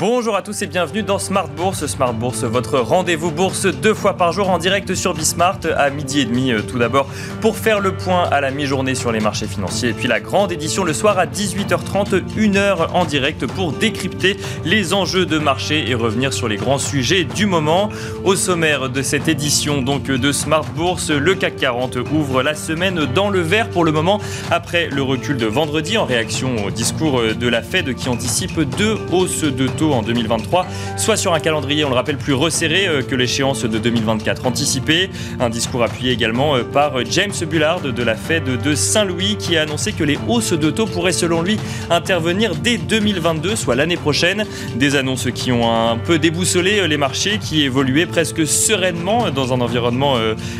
Bonjour à tous et bienvenue dans Smart Bourse. Smart Bourse, votre rendez-vous bourse deux fois par jour en direct sur Bismart à midi et demi euh, tout d'abord pour faire le point à la mi-journée sur les marchés financiers et puis la grande édition le soir à 18h30, une heure en direct pour décrypter les enjeux de marché et revenir sur les grands sujets du moment. Au sommaire de cette édition donc de Smart Bourse, le CAC 40 ouvre la semaine dans le vert pour le moment après le recul de vendredi en réaction au discours de la Fed qui anticipe deux hausses de taux en 2023, soit sur un calendrier, on le rappelle, plus resserré euh, que l'échéance de 2024 anticipée. Un discours appuyé également euh, par James Bullard de la Fed de Saint-Louis qui a annoncé que les hausses de taux pourraient selon lui intervenir dès 2022, soit l'année prochaine. Des annonces qui ont un peu déboussolé euh, les marchés, qui évoluaient presque sereinement dans un environnement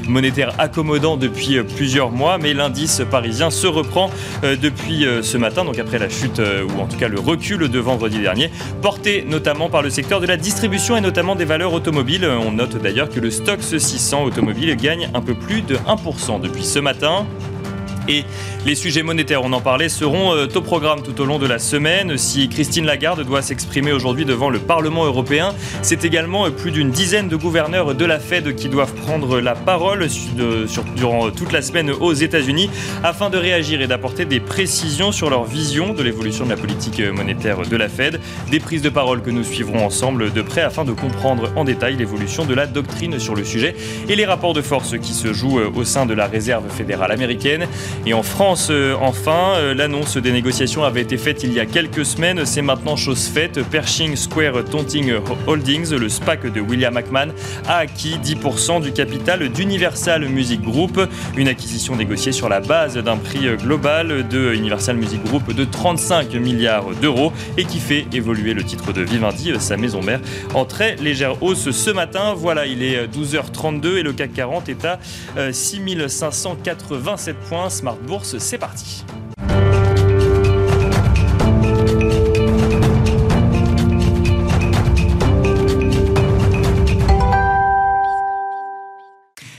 monétaire accommodant depuis plusieurs mois, mais l'indice parisien se reprend depuis ce matin, donc après la chute ou en tout cas le recul de vendredi dernier, porté notamment par le secteur de la distribution et notamment des valeurs automobiles. On note d'ailleurs que le Stoxx 600 automobile gagne un peu plus de 1% depuis ce matin. Et les sujets monétaires, on en parlait, seront euh, au programme tout au long de la semaine. Si Christine Lagarde doit s'exprimer aujourd'hui devant le Parlement européen, c'est également euh, plus d'une dizaine de gouverneurs de la Fed qui doivent prendre la parole durant toute la semaine aux États-Unis afin de réagir et d'apporter des précisions sur leur vision de l'évolution de la politique monétaire de la Fed. Des prises de parole que nous suivrons ensemble de près afin de comprendre en détail l'évolution de la doctrine sur le sujet et les rapports de force qui se jouent euh, au sein de la Réserve fédérale américaine. Et en France, euh, enfin, euh, l'annonce des négociations avait été faite il y a quelques semaines. C'est maintenant chose faite. Pershing Square Taunting Holdings, le SPAC de William McMahon, a acquis 10% du capital d'Universal Music Group. Une acquisition négociée sur la base d'un prix global de Universal Music Group de 35 milliards d'euros et qui fait évoluer le titre de Vivendi, sa maison mère, en très légère hausse ce matin. Voilà, il est 12h32 et le CAC 40 est à 6587 euh, points. Bourse, c'est parti.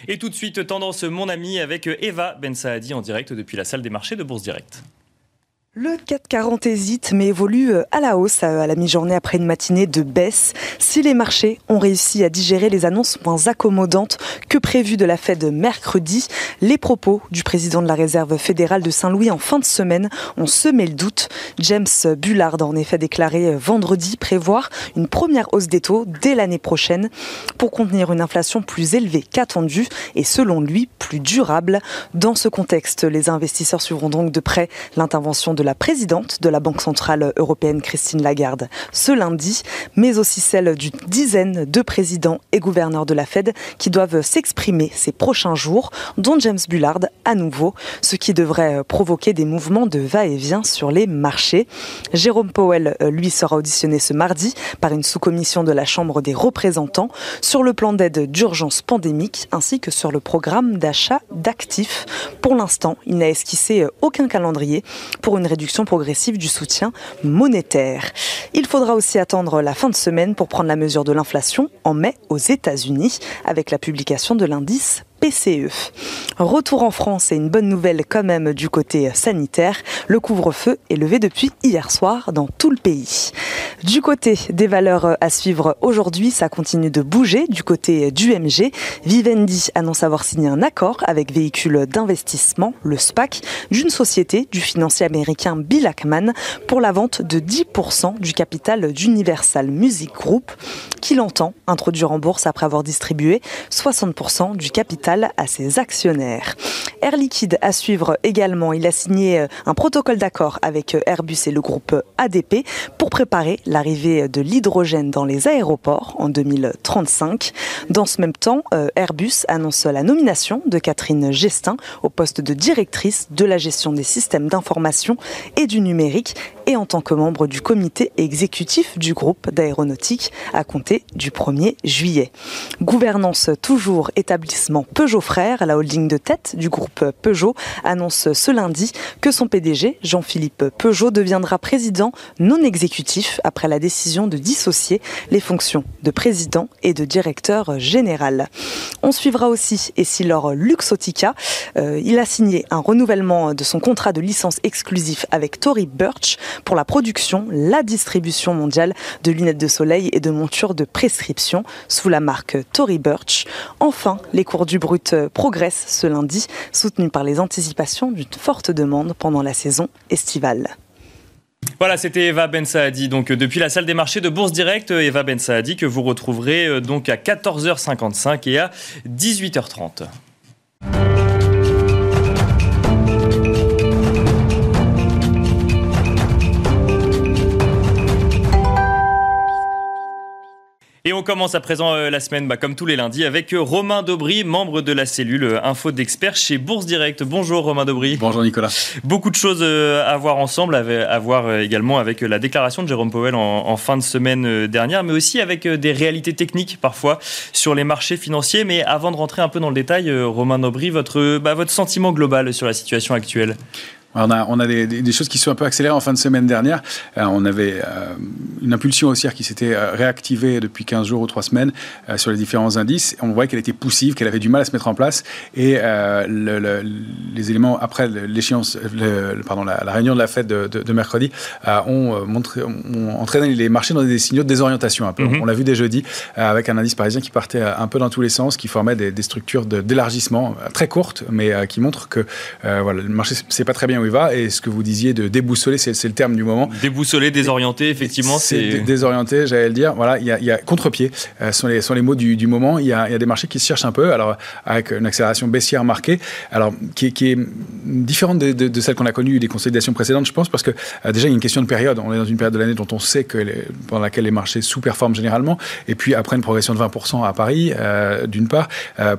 Et tout de suite, tendance mon ami avec Eva Ben Saadi en direct depuis la salle des marchés de Bourse Direct. Le 440 hésite mais évolue euh, à la hausse à la mi-journée après une matinée de baisse. Si les marchés ont réussi à digérer les annonces moins accommodantes que prévues de la Fed mercredi, les propos du président de la Réserve fédérale de Saint-Louis en fin de semaine ont semé le doute. James Bullard a en effet déclaré euh, vendredi prévoir une première hausse des taux dès l'année prochaine pour contenir une inflation plus élevée qu'attendue et selon lui plus durable. Dans ce contexte, les investisseurs suivront donc de près l'intervention de de la présidente de la Banque Centrale Européenne, Christine Lagarde, ce lundi, mais aussi celle d'une dizaine de présidents et gouverneurs de la Fed qui doivent s'exprimer ces prochains jours, dont James Bullard à nouveau, ce qui devrait provoquer des mouvements de va-et-vient sur les marchés. Jérôme Powell, lui, sera auditionné ce mardi par une sous-commission de la Chambre des représentants sur le plan d'aide d'urgence pandémique ainsi que sur le programme d'achat d'actifs. Pour l'instant, il n'a esquissé aucun calendrier pour une réduction progressive du soutien monétaire. Il faudra aussi attendre la fin de semaine pour prendre la mesure de l'inflation en mai aux États-Unis avec la publication de l'indice PCE. Retour en France et une bonne nouvelle quand même du côté sanitaire. Le couvre-feu est levé depuis hier soir dans tout le pays. Du côté des valeurs à suivre aujourd'hui, ça continue de bouger. Du côté du MG, Vivendi annonce avoir signé un accord avec véhicule d'investissement, le SPAC, d'une société du financier américain Bill Ackman pour la vente de 10% du capital d'Universal Music Group qu'il entend introduire en bourse après avoir distribué 60% du capital à ses actionnaires. Air Liquide à suivre également. Il a signé euh, un protocole d'accord avec euh, Airbus et le groupe ADP pour préparer l'arrivée de l'hydrogène dans les aéroports en 2035. Dans ce même temps, euh, Airbus annonce la nomination de Catherine Gestin au poste de directrice de la gestion des systèmes d'information et du numérique et en tant que membre du comité exécutif du groupe d'aéronautique à compter du 1er juillet. Gouvernance toujours établissement Peugeot Frères, la holding de tête du groupe Peugeot, annonce ce lundi que son PDG, Jean-Philippe Peugeot, deviendra président non exécutif après la décision de dissocier les fonctions de président et de directeur général. On suivra aussi Essilor Luxotica. Euh, il a signé un renouvellement de son contrat de licence exclusif avec Tory Burch pour la production, la distribution mondiale de lunettes de soleil et de montures de prescription sous la marque Tory Burch. Enfin, les cours du brut progressent ce lundi, soutenus par les anticipations d'une forte demande pendant la saison estivale. Voilà, c'était Eva Ben Saadi, donc euh, depuis la salle des marchés de Bourse Direct, euh, Eva Ben Saadi que vous retrouverez euh, donc à 14h55 et à 18h30. Et on commence à présent euh, la semaine, bah, comme tous les lundis, avec euh, Romain Dobry, membre de la cellule euh, Info d'experts chez Bourse Direct. Bonjour Romain Dobry. Bonjour Nicolas. Beaucoup de choses à voir ensemble, à voir également avec la déclaration de Jérôme Powell en, fin de semaine dernière, mais aussi avec des réalités techniques parfois sur les marchés financiers. Mais avant de rentrer un peu dans le détail, Romain Dobry, votre, bah, votre sentiment global sur la situation actuelle? On a, on a des, des, choses qui sont un peu accélérées en fin de semaine dernière. Euh, on avait euh, une impulsion haussière qui s'était euh, réactivée depuis 15 jours ou 3 semaines sur les différents indices. On voyait qu'elle était poussive, qu'elle avait du mal à se mettre en place. Et le, les éléments après l'échéance, pardon, la, réunion de la fête de, de, mercredi ont, montré, ont entraîné les marchés dans des signaux de désorientation un peu. Mm-hmm. On l'a vu dès jeudi avec un indice parisien qui partait un peu dans tous les sens, qui formait des, des structures d'élargissement très courtes, mais qui montrent que voilà, le marché c'est pas très bien où il va. Et ce que vous disiez de déboussoler, c'est le terme du moment. Déboussoler, désorienter, effectivement. C'est désorienté, j'allais le dire. Voilà, il y a, y a contre-pied, euh, sont, les, sont les mots du, du moment. Il y, a, y, a, des marchés qui se cherchent un peu, alors avec une accélération baissière marquée, alors qui, est différente de, celle qu'on a connue des consolidations précédentes, je pense, parce que euh, déjà il y a une question de période. On est dans une période de l'année dont on sait que pendant laquelle les marchés sous-performent généralement, et puis après une progression de 20% à Paris, euh, d'une part,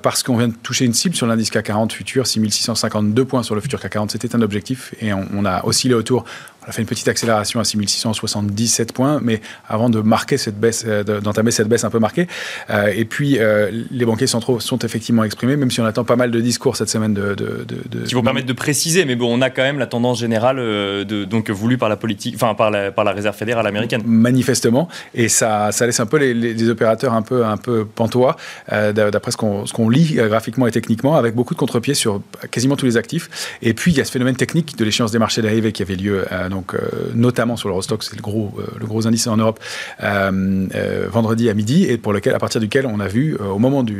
parce qu'on vient de toucher une cible sur l'indice CAC 40 futur, 6652 points sur le futur CAC 40, c'était un objectif et on, a oscillé autour on a fait une petite accélération à 6677 points, mais avant de marquer cette baisse, euh, d'entamer cette baisse un peu marquée. Euh, et puis, euh, les banquiers centraux sont effectivement exprimés, même si on attend pas mal de discours cette semaine de. Qui vont permettre de préciser, mais bon, on a quand même la tendance générale de, donc voulue par la politique, enfin par la, par la réserve fédérale américaine. Manifestement, et ça, ça laisse un peu les, opérateurs un peu, un peu pantois, d'après ce qu'on lit graphiquement et techniquement, avec beaucoup de contre-pieds sur quasiment tous les actifs. Et puis, il y a ce phénomène technique de l'échéance des marchés dérivés qui avait lieu donc euh, notamment sur l'Eurostock, c'est le gros, euh, le gros indice en Europe, euh, vendredi à midi, et pour lequel, à partir duquel on a vu, au moment de,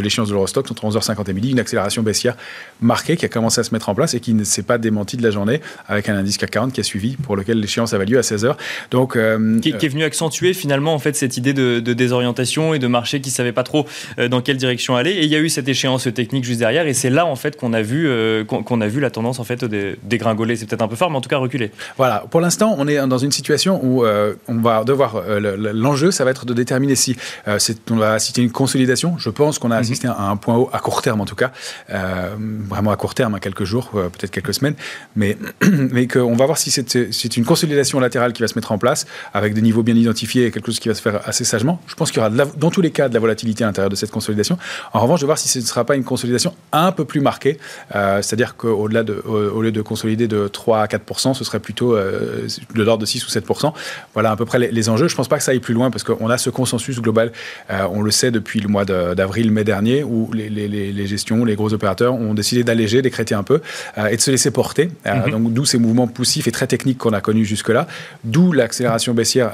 l'échéance de l'Eurostock, entre 11h50 et midi, une accélération baissière marquée qui a commencé à se mettre en place et qui ne s'est pas démentie de la journée, avec un indice CAC 40 qui a suivi, pour lequel l'échéance avait lieu à 16h. Donc, qui, est venu accentuer finalement en fait cette idée de, désorientation et de marché qui ne savait pas trop dans quelle direction aller. Et il y a eu cette échéance technique juste derrière, et c'est là en fait qu'on a vu qu'on a vu la tendance en fait dégringoler. C'est peut-être un peu fort, mais en tout cas reculer. Voilà, pour l'instant, on est dans une situation où euh, on va devoir. Euh, l'enjeu, ça va être de déterminer si euh, on va assister à une consolidation. Je pense qu'on a mhm. assisté à un point haut, à court terme en tout cas, vraiment à court terme, à quelques jours, peut-être quelques semaines, mais, mais qu'on va voir si c'est une consolidation latérale qui va se mettre en place, avec des niveaux bien identifiés et quelque chose qui va se faire assez sagement. Je pense qu'il y aura dans tous les cas de la volatilité à l'intérieur de cette consolidation. En revanche, de voir si ce ne sera pas une consolidation un peu plus marquée, c'est-à-dire qu'au-delà de, au, lieu de consolider de 3 à 4 ce serait plutôt euh, de l'ordre de 6 ou 7 Voilà à peu près les, enjeux. Je ne pense pas que ça aille plus loin parce qu'on a ce consensus global, euh, on le sait depuis le mois d'avril, mai dernier, où les, gestions, les gros opérateurs ont décidé d'alléger, d'écréter un peu euh, et de se laisser porter. Mhm. Donc d'où ces mouvements poussifs et très techniques qu'on a connus jusque-là, d'où l'accélération baissière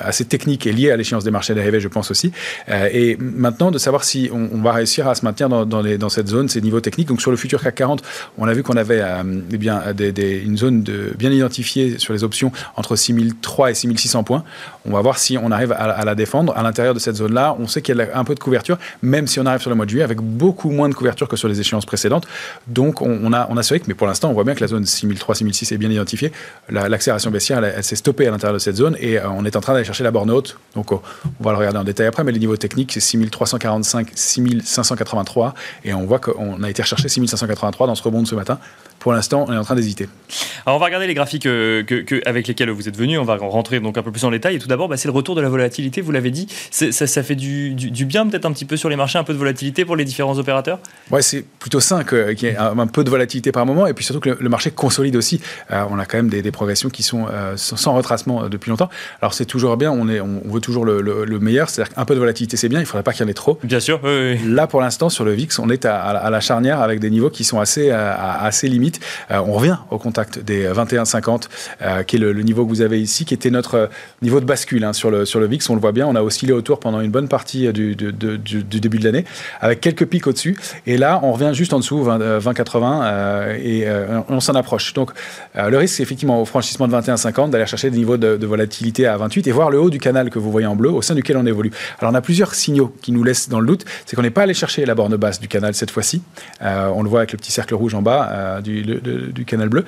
assez technique et liée à l'échéance des marchés dérivés, je pense aussi. et maintenant, de savoir si on, va réussir à se maintenir dans, dans, cette zone, ces niveaux techniques. Donc sur le futur CAC 40, on a vu qu'on avait eh bien, une zone de bien identifié sur les options entre 6003 et 6600 points. On va voir si on arrive à, la défendre. À l'intérieur de cette zone-là, on sait qu'il y a un peu de couverture, même si on arrive sur le mois de juillet avec beaucoup moins de couverture que sur les échéances précédentes. Donc on, a, on a ce rythme, mais pour l'instant, on voit bien que la zone 6003-6006 est bien identifiée. L'accélération baissière, elle, s'est stoppée à l'intérieur de cette zone et euh, on est en train d'aller chercher la borne haute. Donc on va le regarder en détail après, mais les niveaux techniques, c'est 6345, 6583 et on voit qu'on a été rechercher 6583 dans ce rebond de ce matin. Pour l'instant, on est en train d'hésiter. Alors on va regarder les graphiques euh, que, avec lesquels vous êtes venus. On va rentrer donc un peu plus en détail. Et tout d'abord, bah, c'est le retour de la volatilité. Vous l'avez dit, ça, ça, fait du, du, bien peut-être un petit peu sur les marchés, un peu de volatilité pour les différents opérateurs? Ouais, c'est plutôt sain qu'il y ait un, peu de volatilité par moment, et puis surtout que le, marché consolide aussi. Euh, on a quand même des, progressions qui sont euh, sans, retracement depuis longtemps. Alors c'est toujours bien. On est, on veut toujours le, meilleur. C'est-à-dire qu'un peu de volatilité, c'est bien. Il ne faudrait pas qu'il y en ait trop. Bien sûr. Là, pour l'instant, sur le VIX, on est à, la charnière avec des niveaux qui sont assez, assez limites. On revient au contact des 21 21,50, qui est le, niveau que vous avez ici, qui était notre niveau de bascule hein, sur, le, sur le VIX. On le voit bien, on a oscillé autour pendant une bonne partie du, du, début de l'année, avec quelques pics au-dessus. Et là, on revient juste en dessous, 20,80, et on s'en approche. Donc, le risque, c'est effectivement au franchissement de 21,50 d'aller chercher des niveaux de, de volatilité à 28 et voir le haut du canal que vous voyez en bleu au sein duquel on évolue. Alors, on a plusieurs signaux qui nous laissent dans le doute. C'est qu'on n'est pas allé chercher la borne basse du canal cette fois-ci. Euh, on le voit avec le petit cercle rouge en bas euh, du, canal bleu.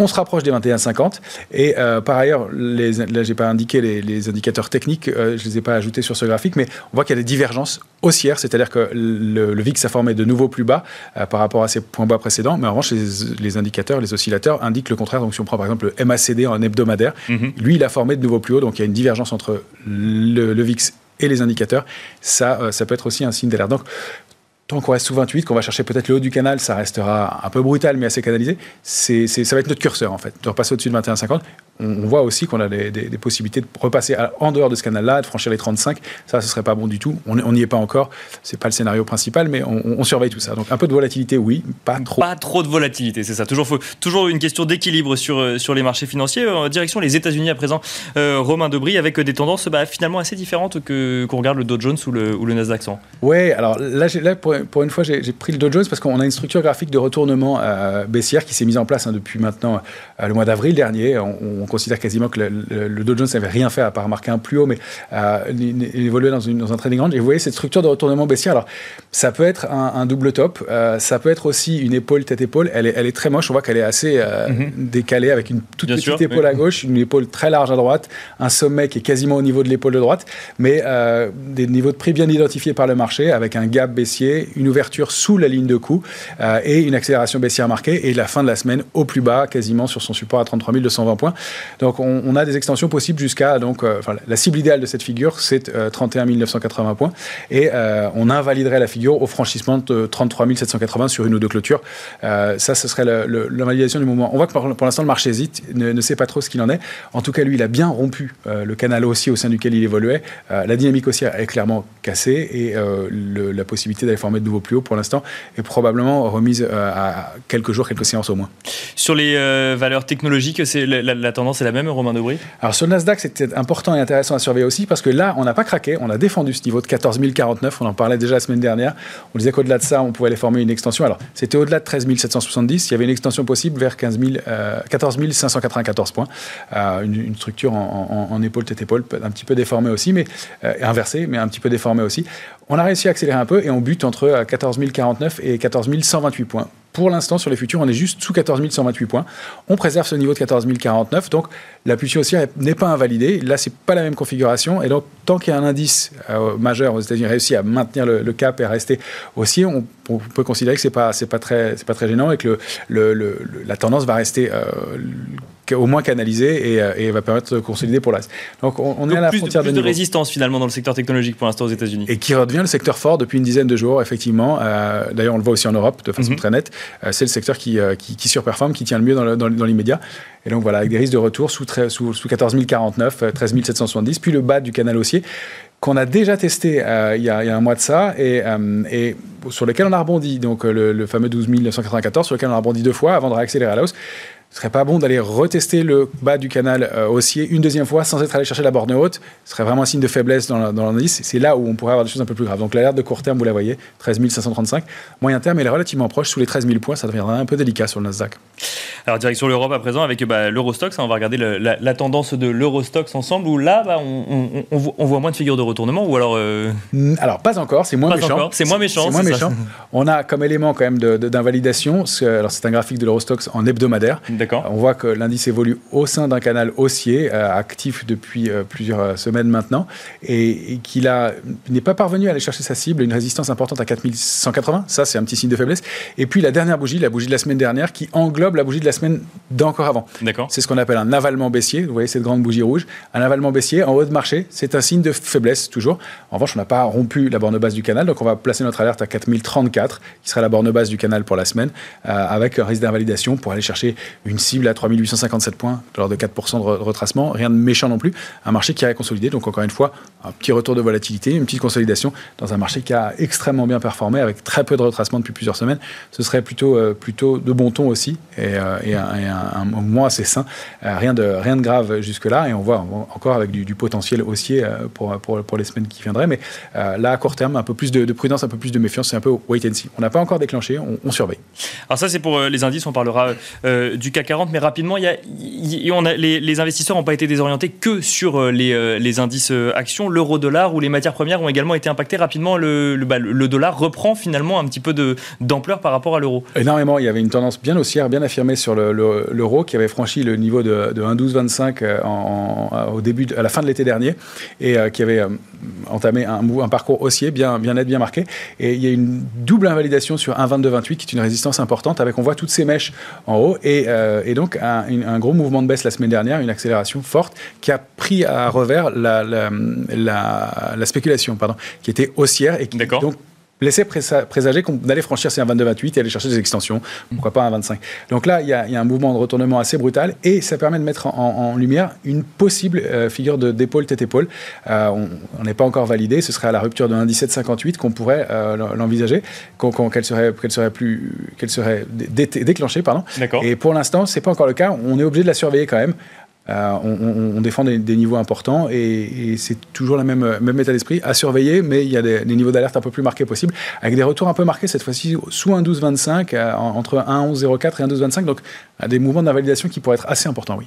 On se rapproche des 21,50. Et euh, par ailleurs, les, là, j'ai pas indiqué les, indicateurs techniques, je je les ai pas ajoutés sur ce graphique, mais on voit qu'il y a des divergences haussières, c'est-à-dire que le, VIX a formé de nouveaux plus bas par rapport à ses points bas précédents. Mais en revanche, les, indicateurs, les oscillateurs indiquent le contraire. Donc, si on prend par exemple le MACD en hebdomadaire, mhm. lui, il a formé de nouveaux plus hauts. Donc, il y a une divergence entre le, le VIX et les indicateurs, ça, euh, ça peut être aussi un signe d'alerte. Donc, tant qu'on reste sous 28, qu'on va chercher peut-être le haut du canal, ça restera un peu brutal mais assez canalisé. C'est, ça va être notre curseur en fait, de repasser au-dessus de 21,50 on, voit aussi qu'on a des, possibilités de repasser en dehors de ce canal-là, de franchir les 35. Ça, ce serait pas bon du tout. On n'y est pas encore. C'est pas le scénario principal, mais on, surveille tout ça. Donc un peu de volatilité, oui, pas trop. Pas trop de volatilité, c'est ça. Toujours, toujours une question d'équilibre sur, euh, sur les marchés financiers. En euh, direction les États-Unis à présent, euh, Romain Debris, avec des tendances bah, finalement assez différentes que qu'on regarde le Dow Jones ou le, ou le Nasdaq 100. Ouais, alors là, là pour, une fois, j'ai pris le Dow Jones parce qu'on a une structure graphique de retournement baissière qui s'est mise en place hein, depuis maintenant le mois d'avril dernier. On, on considère quasiment que le, Dow Jones n'avait rien fait à part marquer un plus haut, mais euh, évoluer dans, une, dans un trading range. Et vous voyez cette structure de retournement baissier. Alors, ça peut être un, double top, euh, ça peut être aussi une épaule tête-épaule. Elle est, elle est très moche. On voit qu'elle est assez euh, mhm. décalée avec une toute petite épaule à gauche, une épaule très large à droite, un sommet qui est quasiment au niveau de l'épaule de droite, mais euh, des niveaux de prix bien identifiés par le marché avec un gap baissier, une ouverture sous la ligne de coût et une accélération baissière marquée et la fin de la semaine au plus bas, quasiment sur son support à 33 220 points. Donc, on, a des extensions possibles jusqu'à donc euh, la cible idéale de cette figure c'est 31 euh, 980 points et euh, on invaliderait la figure au franchissement de 33 780 sur une ou deux clôtures. ça, ce serait l'invalidation du moment. On voit que pour, l'instant le marché hésite, ne, sait pas trop ce qu'il en est. En tout cas, lui, il a bien rompu le canal haussier au sein duquel il évoluait. la dynamique haussière est clairement cassée et la possibilité d'aller former de nouveaux plus hauts pour l'instant est probablement remise à quelques jours, quelques séances au moins. Sur les valeurs technologiques, la, la, tendance est la même, Romain Debris Alors sur le Nasdaq, c'était important et intéressant à surveiller aussi parce que là, on n'a pas craqué, on a défendu ce niveau de 14 049, on en parlait déjà la semaine dernière. On disait qu'au-delà de ça, on pouvait aller former une extension. Alors c'était au-delà de 13 770, il y avait une extension possible vers 15 14 594 points. Euh, une, structure en, épaule tête épaule, un petit peu déformée aussi, mais euh, inversée, mais un petit peu déformée aussi. On a réussi à accélérer un peu et on bute entre 14 049 et 14 128 points pour l'instant, sur les futurs, on est juste sous 14 128 points. On préserve ce niveau de 14 049. Donc, la pulsion haussière n'est pas invalidée. Là, c'est pas la même configuration. Et donc, tant qu'il y a un indice euh, majeur aux États-Unis réussi à maintenir le, cap et à rester haussier, on, peut considérer que c'est pas pas très gênant et que la tendance va rester euh, au moins canalisée euh, et, va permettre de consolider pour l'As. Donc, on, est à la frontière de, plus de résistance finalement dans le secteur technologique pour l'instant aux États-Unis. Et qui redevient le secteur fort depuis une dizaine de jours, effectivement. D'ailleurs, on le voit aussi en Europe de façon mhm. très nette. c'est le secteur qui, qui, surperforme, qui tient le mieux dans l'immédiat. Et donc voilà, avec des risques de retour sous, sous, sous 14 049, 13 770, puis le bas du canal haussier qu'on a déjà testé euh, il, y a, un mois de ça et, euh, et sur lequel on a rebondi. Donc le, le fameux 12 994 sur lequel on a rebondi deux fois avant de réaccélérer à la hausse ce serait pas bon d'aller retester le bas du canal euh, haussier une deuxième fois sans être allé chercher la borne haute. Ce serait vraiment un signe de faiblesse dans l'indice. C'est là où on pourrait avoir des choses un peu plus graves. Donc l'alerte de court terme, vous la voyez, 13 535. Moyen terme, elle est relativement proche, sous les 13 000 points. Ça deviendra un peu délicat sur le Nasdaq. Alors direction l'Europe à présent avec bah, l'Eurostox. on va regarder la, tendance de l'Eurostox ensemble où là, bah, on, voit moins de figures de retournement ou alors... Euh, alors pas encore, c'est moins, méchant. C'est moins méchant. C'est moins méchant. On a comme élément quand même d'invalidation, alors c'est un graphique de l'Eurostox en hebdomadaire. D'accord. On voit que l'indice évolue au sein d'un canal haussier, euh, actif depuis euh, plusieurs euh, semaines maintenant, et, qu'il n'est pas parvenu à aller chercher sa cible, une résistance importante à 4180. Ça, c'est un petit signe de faiblesse. Et puis la dernière bougie, la bougie de la semaine dernière, qui englobe la bougie de la semaine d'encore avant. D'accord. C'est ce qu'on appelle un avalement baissier. Vous voyez cette grande bougie rouge. Un avalement baissier en haut de marché, c'est un signe de faiblesse toujours. En revanche, on n'a pas rompu la borne basse du canal, donc on va placer notre alerte à 4034, qui sera la borne basse du canal pour la semaine, avec un risque d'invalidation pour aller chercher une cible à 3857 points, lors de 4% de retracement, rien de méchant non plus. Un marché qui a consolidé, donc encore une fois, un petit retour de volatilité, une petite consolidation dans un marché qui a extrêmement bien performé avec très peu de retracement depuis plusieurs semaines. Ce serait plutôt, euh, plutôt de bon ton aussi et, euh, un, mouvement assez sain. Euh, rien, de, rien de grave jusque-là et on voit encore avec du, potentiel haussier pour, pour, pour, les semaines qui viendraient. Mais là, à court terme, un peu plus de, prudence, un peu plus de méfiance, c'est un peu wait and see. On n'a pas encore déclenché, on, surveille. Alors ça, c'est pour les indices, on parlera du CAC 40, mais rapidement, les, investisseurs n'ont pas été désorientés que sur les, les indices actions. L'euro-dollar ou les matières premières ont également été impactés rapidement. Le, bah, dollar reprend finalement un petit peu d'ampleur par rapport à l'euro. Énormément. Il y avait une tendance bien haussière, bien affirmée sur l'euro qui avait franchi le niveau de, de 1,1225 euh, au début, à la fin de l'été dernier et euh, qui avait euh, entamé un, parcours haussier bien, bien net, bien marqué. Et il y a une double invalidation sur 1,2228 qui est une résistance importante avec, on voit toutes ces mèches en haut et, et donc un, un, gros mouvement de baisse la semaine dernière, une accélération forte qui a pris à revers la, la, la, spéculation, pardon, qui était haussière et qui donc laissait présager qu'on allait franchir ces 22-28 et aller chercher des extensions, pourquoi pas un 25. Donc là, il y, a, un mouvement de retournement assez brutal et ça permet de mettre en, lumière une possible euh, figure d'épaule tête-épaule. Euh, on n'est pas encore validé, ce serait à la rupture de 1,1758 qu'on pourrait euh, l'envisager, qu'elle serait, qu'elle serait, plus, qu'elle serait déclenchée. Pardon. Et pour l'instant, ce n'est pas encore le cas, on est obligé de la surveiller quand même. Euh, on, défend des, niveaux importants et, c'est toujours le même, même état d'esprit à surveiller, mais il y a des, niveaux d'alerte un peu plus marqués possibles, avec des retours un peu marqués cette fois-ci sous un 12,25, euh, entre 1,11,04 et un 12,25, donc des mouvements d'invalidation qui pourraient être assez importants, oui.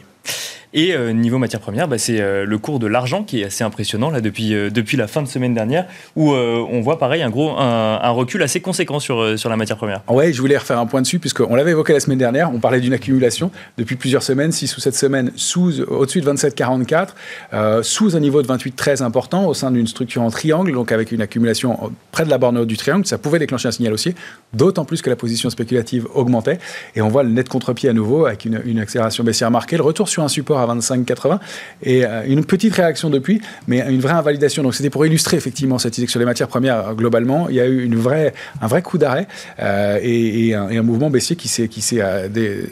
Et euh, niveau matière première, bah, c'est euh, le cours de l'argent qui est assez impressionnant là depuis, euh, depuis la fin de semaine dernière, où on voit pareil un gros un, recul assez conséquent sur, sur la matière première. Oui, je voulais refaire un point dessus puisqu'on l'avait évoqué la semaine dernière. On parlait d'une accumulation depuis plusieurs semaines, 6 ou 7 semaines sous au-dessus de 27,44, sous un niveau de 28 très important au sein d'une structure en triangle, donc avec une accumulation près de la borne haute du triangle. Ça pouvait déclencher un signal haussier, d'autant plus que la position spéculative augmentait. Et on voit le net contre-pied à nouveau avec une, une accélération baissière marquée, le retour sur un support à 25,80 et euh, une petite réaction depuis, mais une vraie invalidation. Donc c'était pour illustrer effectivement cette idée que sur les matières premières euh, globalement, il y a eu une vraie, un vrai coup d'arrêt euh, et, un, mouvement baissier qui s'est s'est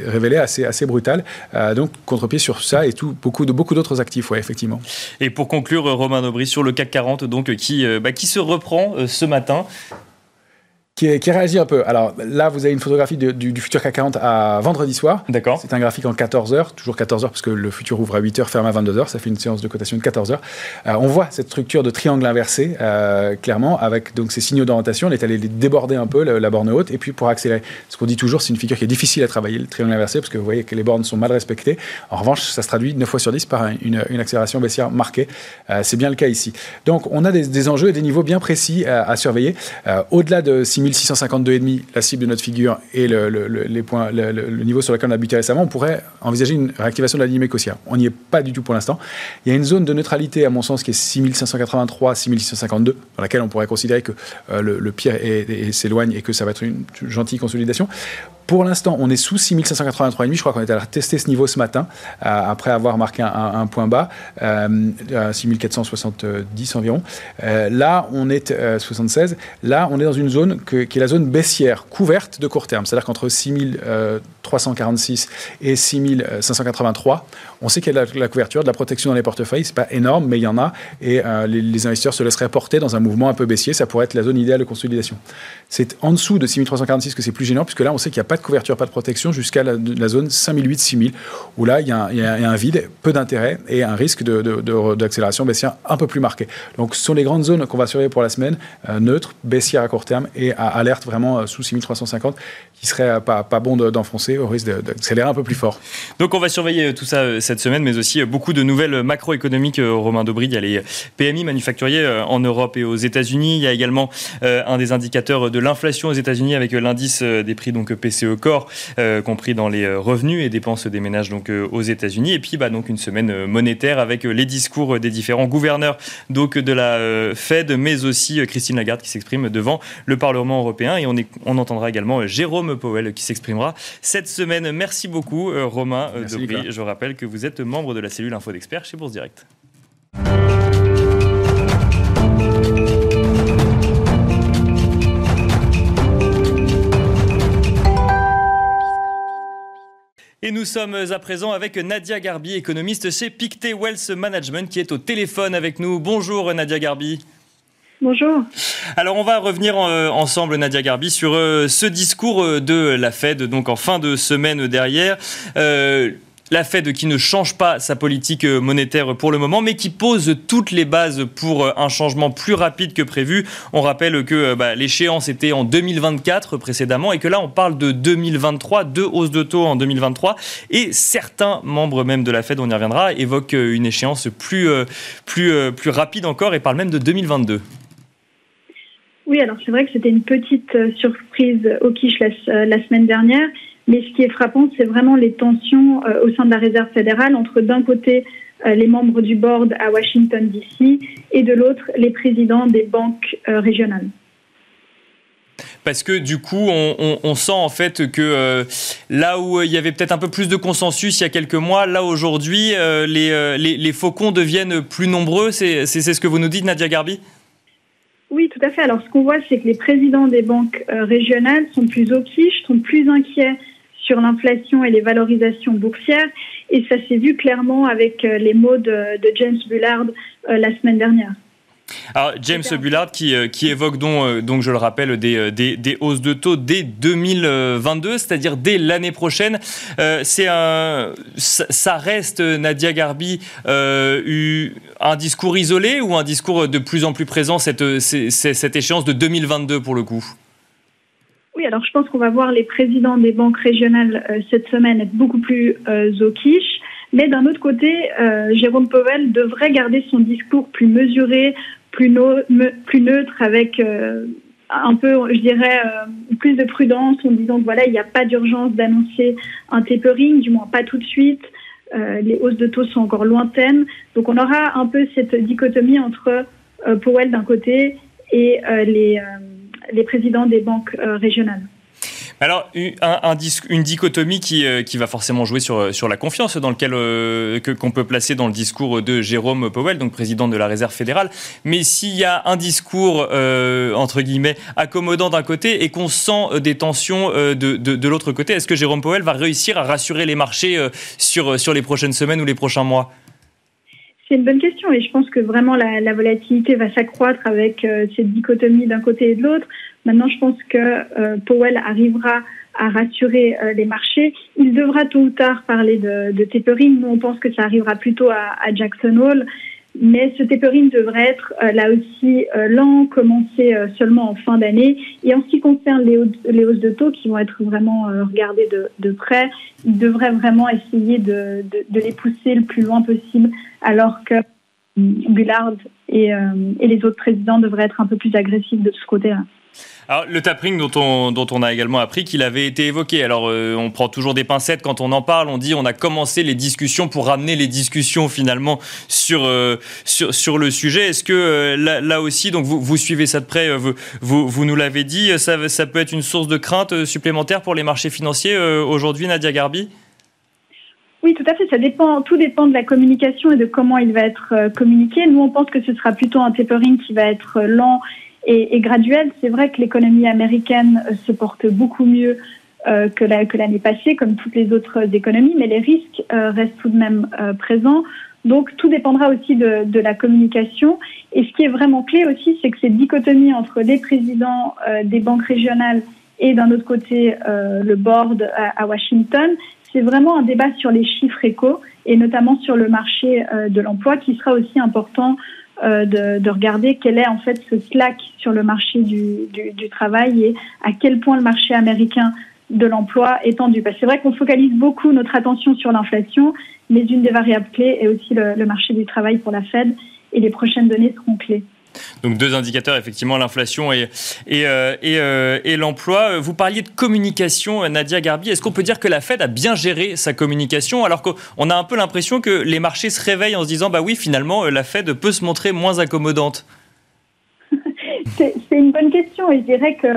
révélé assez assez brutal. donc contre-pied sur ça et tout beaucoup d'autres actifs, ouais effectivement. Et pour conclure, Romain Aubry sur le CAC 40 donc qui bah, qui se reprend ce matin qui, réagit un peu. Alors là, vous avez une photographie du, futur CAC 40 à vendredi soir. D'accord. C'est un graphique en 14 heures, toujours 14 heures parce que le futur ouvre à 8 heures, ferme à 22 heures. Ça fait une séance de cotation de 14 heures. Euh, on voit cette structure de triangle inversé, euh, clairement, avec donc ces signaux d'orientation. On est allé déborder un peu la, borne haute et puis pour accélérer. Ce qu'on dit toujours, c'est une figure qui est difficile à travailler, le triangle inversé, parce que vous voyez que les bornes sont mal respectées. En revanche, ça se traduit 9 fois sur 10 par une, accélération baissière marquée. Euh, c'est bien le cas ici. Donc on a des, enjeux et des niveaux bien précis à, surveiller. Au-delà de 6652,5 la cible de notre figure et le, niveau sur lequel on a buté récemment, on pourrait envisager une réactivation de la ligne haussière. On n'y est pas du tout pour l'instant. Il y a une zone de neutralité, à mon sens, qui est 6583, 6652, dans laquelle on pourrait considérer que euh, le, pire s'éloigne et que ça va être une gentille consolidation. Pour l'instant, on est sous 6583,5. Je crois qu'on est allé tester ce niveau ce matin, euh, après avoir marqué un, point bas, euh, 6470 environ. Euh, là, on est 76. Là, on est dans une zone qui est la zone baissière, couverte de court terme. C'est-à-dire qu'entre 6346 et 6583, on sait qu'il y a de la, couverture, de la protection dans les portefeuilles. C'est pas énorme, mais il y en a. Et euh, les, les, investisseurs se laisseraient porter dans un mouvement un peu baissier. Ça pourrait être la zone idéale de consolidation. C'est en dessous de 6346 que c'est plus gênant, puisque là, on sait qu'il n'y a pas de couverture, pas de protection jusqu'à la, zone 5008-6000, où là, il y, a un, vide, peu d'intérêt et un risque d'accélération de, baissière un peu plus marqué. Donc, ce sont les grandes zones qu'on va surveiller pour la semaine, euh, neutres, baissières à court terme et à alerte vraiment euh, sous 6350, qui serait euh, pas, pas bon d'enfoncer au risque d'accélérer un peu plus fort. Donc, on va surveiller tout ça cette semaine, mais aussi beaucoup de nouvelles macroéconomiques, Romain Dobry. Il y a les PMI manufacturiers en Europe et aux États-Unis. Il y a également un des indicateurs de l'inflation aux États-Unis avec euh, l'indice euh, des prix donc PCE Core euh, compris dans les revenus et dépenses des ménages donc aux États-Unis et puis bah donc une semaine monétaire avec les discours des différents gouverneurs donc de la Fed mais aussi Christine Lagarde qui s'exprime devant le Parlement européen et on, est, on entendra également Jérôme Powell qui s'exprimera cette semaine. Merci beaucoup Romain Dobry. Je rappelle que vous êtes membre de la cellule Info d'experts chez Bourse Direct. Et nous sommes à présent avec Nadia Garbi, économiste chez Pictet Wealth Management, qui est au téléphone avec nous. Bonjour Nadia Garbi. Bonjour. Alors on va revenir euh, ensemble, Nadia Garbi, sur euh, ce discours euh, de la Fed, donc en fin de semaine derrière la Fed qui ne change pas sa politique euh, monétaire pour le moment, mais qui pose toutes les bases pour euh, un changement plus rapide que prévu. On rappelle que euh, bah, l'échéance était en 2024 précédemment et que là on parle de 2023, deux hausses de taux en 2023 et certains membres même de la Fed, on y reviendra, évoquent une échéance plus, plus, plus rapide encore et parlent même de 2022. Oui, alors c'est vrai que c'était une petite surprise au quiche la semaine dernière. Mais ce qui est frappant, c'est vraiment les tensions euh, au sein de la Réserve fédérale entre d'un côté euh, les membres du board à Washington, D.C. et de l'autre les présidents des banques euh, régionales. Parce que du coup, on, sent en fait que là où il y avait peut-être un peu plus de consensus il y a quelques mois, là aujourd'hui, les, les, faucons deviennent plus nombreux. C'est ce que vous nous dites, Nadia Garbi? Oui, tout à fait. Alors, ce qu'on voit, c'est que les présidents des banques régionales sont plus au sont plus inquiets sur l'inflation et les valorisations boursières. Et ça s'est vu clairement avec euh, les mots de, James Bullard euh, la semaine dernière. Alors, James Bullard qui, euh, qui évoque donc, donc, je le rappelle, des, des, hausses de taux dès 2022, c'est-à-dire dès l'année prochaine. c'est un, ça reste, Nadia Garbi, un discours isolé ou un discours de plus en plus présent, cette, cette échéance de 2022 pour le coup? Alors je pense qu'on va voir les présidents des banques régionales euh, cette semaine être beaucoup plus euh, au quiche. Mais d'un autre côté, euh, Jérôme Powell devrait garder son discours plus mesuré, plus, neutre, avec un peu, je dirais, plus de prudence en disant que voilà, il n'y a pas d'urgence d'annoncer un tapering, du moins pas tout de suite. les hausses de taux sont encore lointaines. Donc on aura un peu cette dichotomie entre Powell d'un côté et les les présidents des banques euh, régionales. Alors, un, une dichotomie qui, euh, qui, va forcément jouer sur, sur la confiance dans lequel euh, qu'on peut placer dans le discours de Jérôme Powell, donc président de la Réserve fédérale. Mais s'il y a un discours entre guillemets accommodant d'un côté et qu'on sent des tensions de, de, l'autre côté, est-ce que Jérôme Powell va réussir à rassurer les marchés sur, sur les prochaines semaines ou les prochains mois? C'est une bonne question et je pense que vraiment la, volatilité va s'accroître avec euh, cette dichotomie d'un côté et de l'autre. Maintenant, je pense que euh, Powell arrivera à rassurer euh, les marchés. Il devra tôt ou tard parler de, de tapering. Nous, on pense que ça arrivera plutôt à, à Jackson Hole. Mais ce tapering devrait être là aussi lent, commencer seulement en fin d'année. Et en ce qui concerne les, hausses de taux qui vont être vraiment regardées de, de, près, il devrait vraiment essayer de, de, les pousser le plus loin possible alors que Bullard et, euh, et, les autres présidents devraient être un peu plus agressifs de ce côté-là. Le tapering dont on, a également appris qu'il avait été évoqué. Alors, euh, on prend toujours des pincettes quand on en parle. On dit on a commencé les discussions pour ramener les discussions finalement sur, euh, le sujet. Est-ce que là, aussi, donc vous, suivez ça de près, vous, nous l'avez dit, ça, ça, peut être une source de crainte supplémentaire pour les marchés financiers aujourd'hui, Nadia Garbi? Oui, tout à fait. Ça dépend, tout dépend de la communication et de comment il va être euh, communiqué. Nous, on pense que ce sera plutôt un tapering qui va être euh, lent et, graduel. C'est vrai que l'économie américaine euh, se porte beaucoup mieux que l'année passée, comme toutes les autres économies, mais les risques restent tout de même présents. Donc, tout dépendra aussi de, de, la communication. Et ce qui est vraiment clé aussi, c'est que cette dichotomie entre les présidents des banques régionales et d'un autre côté le board à, à Washington, c'est vraiment un débat sur les chiffres éco et notamment sur le marché euh, de l'emploi qui sera aussi important euh, de, regarder quel est en fait ce slack sur le marché du, du, travail et à quel point le marché américain de l'emploi est tendu. Parce que c'est vrai qu'on focalise beaucoup notre attention sur l'inflation, mais une des variables clés est aussi le marché du travail pour la Fed et les prochaines données seront clés. Donc deux indicateurs, effectivement, l'inflation et, euh, euh, l'emploi. Vous parliez de communication, Nadia Garbi. Est-ce qu'on peut dire que la Fed a bien géré sa communication alors qu'on a un peu l'impression que les marchés se réveillent en se disant, bah oui, finalement, la Fed peut se montrer moins accommodante? C'est une bonne question et je dirais que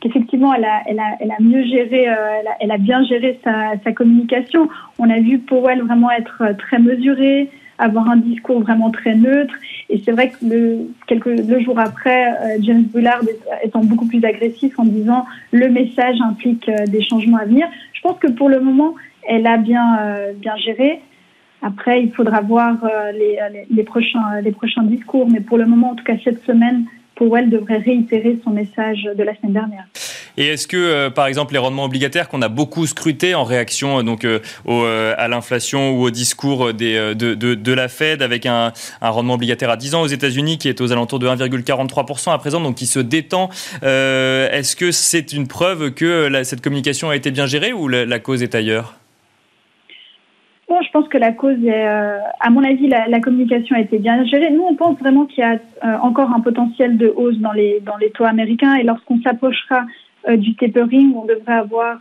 qu'effectivement, elle a, mieux géré, euh, elle, a, bien géré sa, sa, communication. On a vu Powell vraiment être très mesuré, avoir un discours vraiment très neutre. Et c'est vrai que le, quelques deux jours après, euh, James Bullard étant beaucoup plus agressif en disant le message implique euh, des changements à venir. Je pense que pour le moment, elle a bien, bien géré. Après, il faudra voir les, les, prochains, les prochains discours, mais pour le moment, en tout cas cette semaine, Powell devrait réitérer son message de la semaine dernière. Et est-ce que, euh, par exemple, les rendements obligataires qu'on a beaucoup scrutés en réaction euh, donc, euh, à l'inflation ou au discours de, la Fed avec un, rendement obligataire à 10 ans aux États-Unis qui est aux alentours de 1,43% à présent, donc qui se détend, est-ce que c'est une preuve que cette communication a été bien gérée ou la cause est ailleurs? Je pense que la cause est, euh, à mon avis, la, communication a été bien gérée. Nous, on pense vraiment qu'il y a encore un potentiel de hausse dans les, dans les taux américains et lorsqu'on s'approchera du tapering, on devrait avoir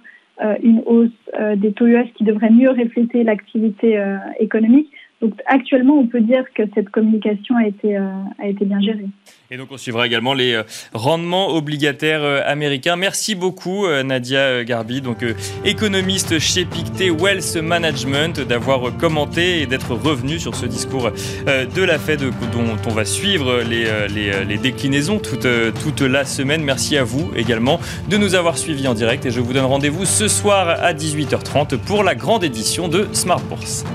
une hausse des taux US qui devrait mieux refléter l'activité économique. Donc actuellement, on peut dire que cette communication a été, euh, a été bien gérée. Et donc on suivra également les euh, rendements obligataires euh, américains. Merci beaucoup Nadia Garbi, donc économiste chez Pictet Wealth Management, d'avoir commenté et d'être revenu sur ce discours de la Fed dont on va suivre les, les, les déclinaisons toute, toute la semaine. Merci à vous également de nous avoir suivis en direct et je vous donne rendez-vous ce soir à 18h30 pour la grande édition de Smart Bourse.